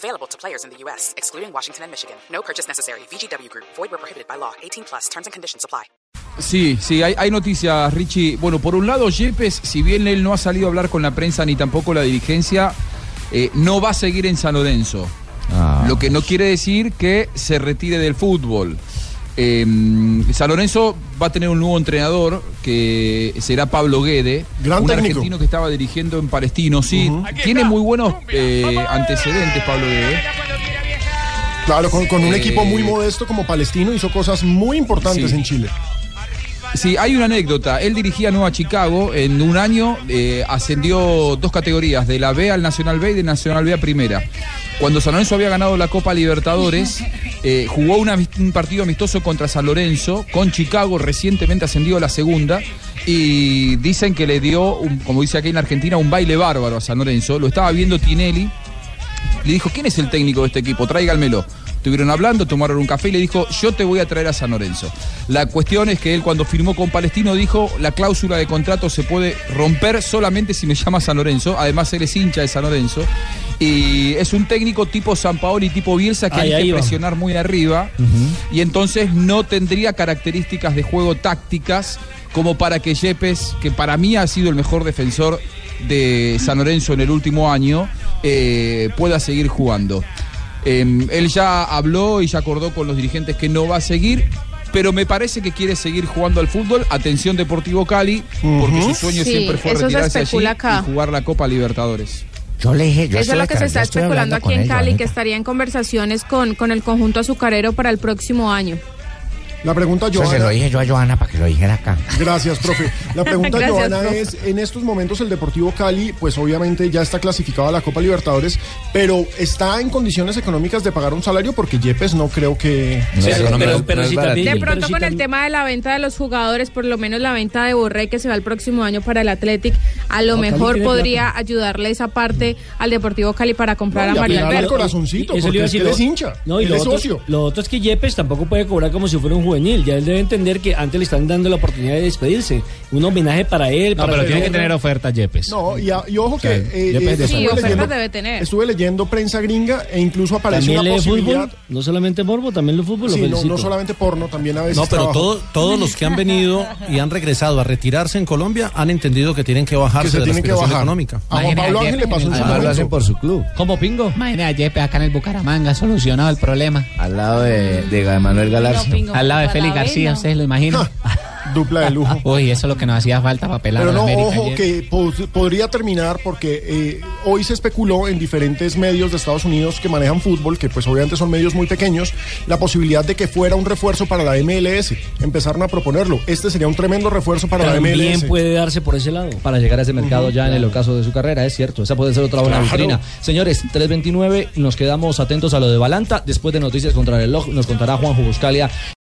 Available to players in the U.S., excluding Washington and Michigan. No purchase necessary. VGW Group. Void where prohibited by law. 18 plus. Terms and conditions apply. Sí, sí, hay, hay noticias, Richie. Bueno, por un lado, Yepes, si bien él no ha salido a hablar con la prensa ni tampoco la dirigencia, eh, no va a seguir en San Lorenzo. Lo que no quiere decir que se retire del fútbol. Eh, San Lorenzo va a tener un nuevo entrenador que será Pablo Guede, Gran un técnico. argentino que estaba dirigiendo en Palestino. Sí, tiene muy buenos eh, antecedentes Pablo Guede. Claro, con, con un Eh, equipo muy modesto como Palestino hizo cosas muy importantes Sí. en Chile. Sí, hay una anécdota. Él dirigía Nueva Chicago. En un año eh, ascendió dos categorías, de la B al Nacional B y de Nacional B a Primera. Cuando San Lorenzo había ganado la Copa Libertadores, eh, jugó una- un partido amistoso contra San Lorenzo, con Chicago, recientemente ascendido a la segunda. Y dicen que le dio, un- como dice aquí en Argentina, un baile bárbaro a San Lorenzo. Lo estaba viendo Tinelli. Le dijo, ¿quién es el técnico de este equipo? Tráiganmelo. Estuvieron hablando, tomaron un café y le dijo, yo te voy a traer a San Lorenzo. La cuestión es que él cuando firmó con Palestino dijo, la cláusula de contrato se puede romper solamente si me llama San Lorenzo. Además, él es hincha de San Lorenzo. Y es un técnico tipo San Paoli, tipo Bielsa, que Ahí, hay que presionar muy arriba. Y entonces no tendría características de juego tácticas como para que Yepes, que para mí ha sido el mejor defensor de San Lorenzo en el último año, eh, pueda seguir jugando. Eh, él ya habló y ya acordó con los dirigentes que no va a seguir, pero me parece que quiere seguir jugando al fútbol. Atención Deportivo Cali, porque su sueño Sí, siempre fue retirarse allí especula acá. y jugar la Copa Libertadores. Yo le dije, yo Eso es lo que se está especulando aquí en Cali, que estaría en conversaciones con, con el conjunto azucarero para el próximo año. La pregunta, Eso se lo dije yo a Joana para que lo dijera acá. Gracias, profe. La pregunta, Gracias, Joana, profe. es, en estos momentos el Deportivo Cali, pues obviamente ya está clasificado a la Copa Libertadores, pero ¿está en condiciones económicas de pagar un salario? Porque Yepes no creo que... No Pero, pero- pero sí también- De pero pronto sí con el tema de la venta de los jugadores, por lo menos la venta de Borré que se va el próximo año para el Athletic, a lo mejor podría ayudarle esa parte al Deportivo Cali para comprar No, y a Mario Alberto. corazoncito, Eso le porque es que decir, él es lo- hincha, No, y él lo es otro, socio. lo otro es que Yepes tampoco puede cobrar como si fuera un juvenil. Ya él debe entender que antes le están dando la oportunidad de despedirse. Un homenaje para él. No, para pero tiene que tener oferta Yepes. No, y, a- y ojo que... eh, Yepes eh, de Sí, estuve ofertas leyendo- debe tener. Estuve leyendo prensa gringa e incluso apareció una posibilidad... fútbol, no solamente morbo, también lo fútbol. lo Sí, no, solamente porno, también a veces No, pero todo- todos los que han venido y han regresado a retirarse en Colombia han entendido que tienen que bajarse que se de la tienen que bajar. económica. A Juan Pablo Ángel le pasó en Además lo hacen por su club. ¿Cómo pingo? Imagina a Yepes acá en el Bucaramanga, solucionado el problema. Al lado de, de Manuel Galarza. Al lado de Félix García, ¿ustedes lo imaginan? Dupla de lujo. Uy, eso es lo que nos hacía falta para pelar Pero la no, América ojo, ayer. que po- podría terminar porque eh, hoy se especuló en diferentes medios de Estados Unidos que manejan fútbol, que pues obviamente son medios muy pequeños, la posibilidad de que fuera un refuerzo para la MLS. Empezaron a proponerlo. Este sería un tremendo refuerzo para la También MLS. puede darse por ese lado. para llegar a ese mercado ya en el ocaso de su carrera, es cierto. Esa puede ser otra buena Claro. vitrina. Señores, 3.29, nos quedamos atentos a lo de Balanta. Después de Noticias contra el reloj, nos contará Juan Buscalia